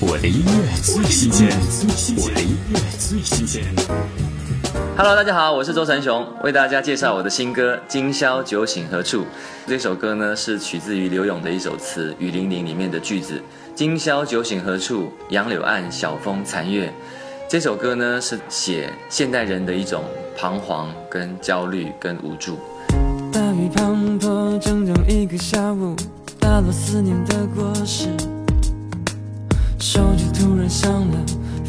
我的音乐最新鲜，我的音乐最新鲜。Hello，大家好，我是周成雄，为大家介绍我的新歌《今宵酒醒何处》。这首歌呢是取自于刘勇的一首词《雨霖铃》里面的句子：“今宵酒醒何处？杨柳岸，晓风残月。”这首歌呢是写现代人的一种彷徨、跟焦虑、跟无助。大雨滂沱，整整一个下午，打落思念的果实。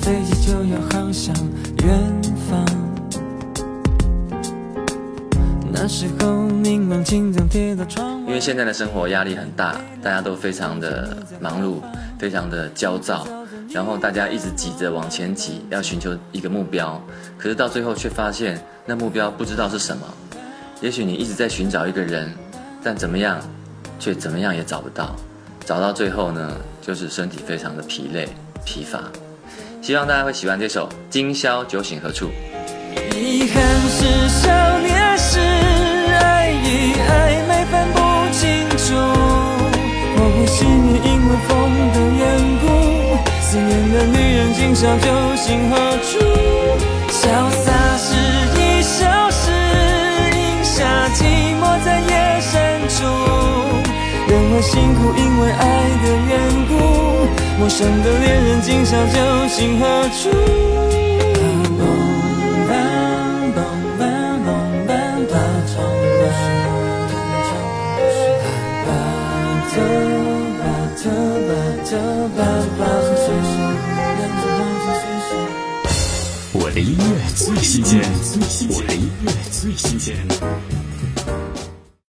飞机就要航向远方。那时候明亮青灯贴到窗因为现在的生活压力很大，大家都非常的忙碌，非常的焦躁，然后大家一直挤着往前挤，要寻求一个目标，可是到最后却发现那目标不知道是什么。也许你一直在寻找一个人，但怎么样，却怎么样也找不到。找到最后呢，就是身体非常的疲累、疲乏。希望大家会喜欢这首《今宵酒醒何处》。遗憾是少年时爱与暧昧分不清楚，模糊心念因为风的缘故，思念的女人今宵酒醒何处？潇洒时已消失，饮下寂寞在夜深处。人会辛苦，因为爱的。陌生的恋人，今宵究竟何处？我的音乐最新鲜，我的音乐最新鲜。